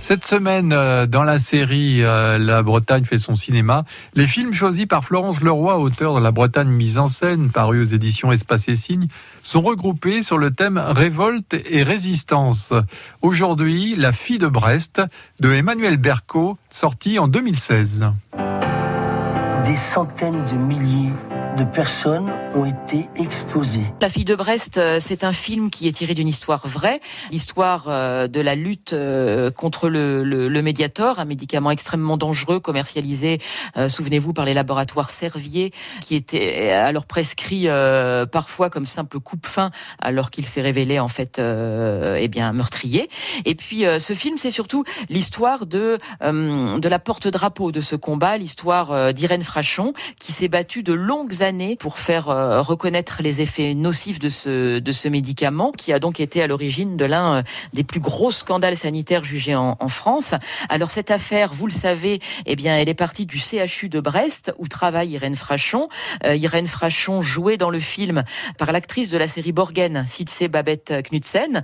Cette semaine, euh, dans la série euh, La Bretagne fait son cinéma, les films choisis par Florence Leroy, auteur de La Bretagne mise en scène, paru aux éditions Espace et Signes, sont regroupés sur le thème Révolte et résistance. Aujourd'hui, La fille de Brest de Emmanuel Berco, sorti en 2016. Des centaines de milliers de personnes ont été exposées. La fille de Brest, euh, c'est un film qui est tiré d'une histoire vraie, l'histoire euh, de la lutte euh, contre le, le, le, Mediator, un médicament extrêmement dangereux commercialisé, souvenez-vous, par les laboratoires Servier, qui était alors prescrit parfois comme simple coupe-fin, alors qu'il s'est révélé en fait eh bien meurtrier. Et puis ce film, c'est surtout l'histoire de de la porte-drapeau de ce combat, l'histoire d'Irène Frachon, qui s'est battue de longues années pour faire euh, reconnaître les effets nocifs de ce, de ce médicament, qui a donc été à l'origine de l'un euh, des plus gros scandales sanitaires jugés en, France. Alors cette affaire, vous le savez, eh bien, elle est partie du CHU de Brest, où travaille Irène Frachon. Euh, Irène Frachon, jouée dans le film par l'actrice de la série Borgen, Sitse Babette Knudsen.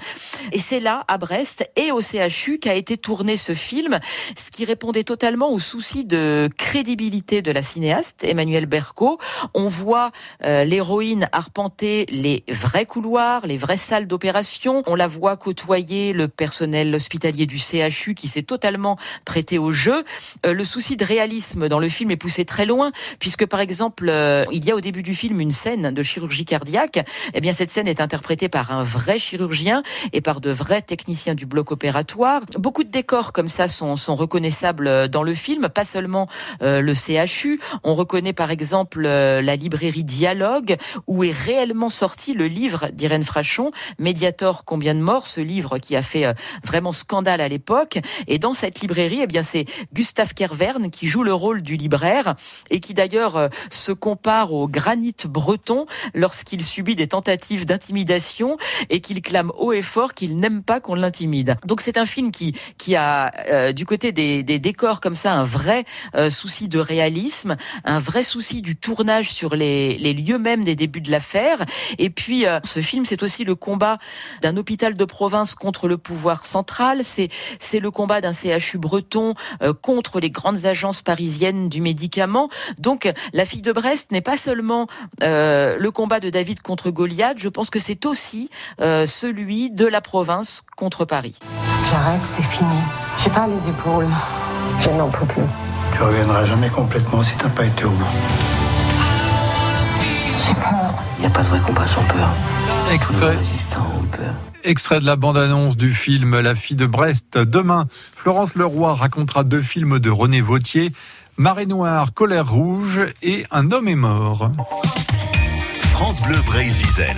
Et c'est là, à Brest et au CHU, qu'a été tourné ce film, ce qui répondait totalement au souci de crédibilité de la cinéaste, Emmanuel Berco. On voit euh, l'héroïne arpenter les vrais couloirs, les vraies salles d'opération. On la voit côtoyer le personnel hospitalier du CHU qui s'est totalement prêté au jeu. Euh, le souci de réalisme dans le film est poussé très loin puisque par exemple, euh, il y a au début du film une scène de chirurgie cardiaque. Eh bien, cette scène est interprétée par un vrai chirurgien et par de vrais techniciens du bloc opératoire. Beaucoup de décors comme ça sont, reconnaissables dans le film, pas seulement le CHU. On reconnaît par exemple la librairie Dialogue, où est réellement sorti le livre d'Irène Frachon, Médiator, combien de morts, ce livre qui a fait euh, vraiment scandale à l'époque. Et dans cette librairie, eh bien, c'est Gustave Kerverne qui joue le rôle du libraire et qui d'ailleurs euh, se compare au granit breton lorsqu'il subit des tentatives d'intimidation et qu'il clame haut et fort qu'il n'aime pas qu'on l'intimide. Donc c'est un film qui qui a euh, du côté des, des, décors comme ça un vrai souci de réalisme, un vrai souci du tournage sur les, les lieux même des débuts de l'affaire. Et puis, euh, ce film, c'est aussi le combat d'un hôpital de province contre le pouvoir central. C'est c'est le combat d'un CHU breton euh, contre les grandes agences parisiennes du médicament. Donc, la fille de Brest n'est pas seulement euh, le combat de David contre Goliath. Je pense que c'est aussi celui de la province contre Paris. J'arrête, c'est fini. J'ai pas les épaules. Je n'en peux plus. Tu reviendras jamais complètement si t'as pas été au bout. Il n'y a pas de vrai combat sans peur. Extrait. Extrait de la bande-annonce du film La fille de Brest. Demain, Florence Leroy racontera deux films de René Vautier, Marée Noire, Colère Rouge et Un homme est mort. France Bleu Brésil.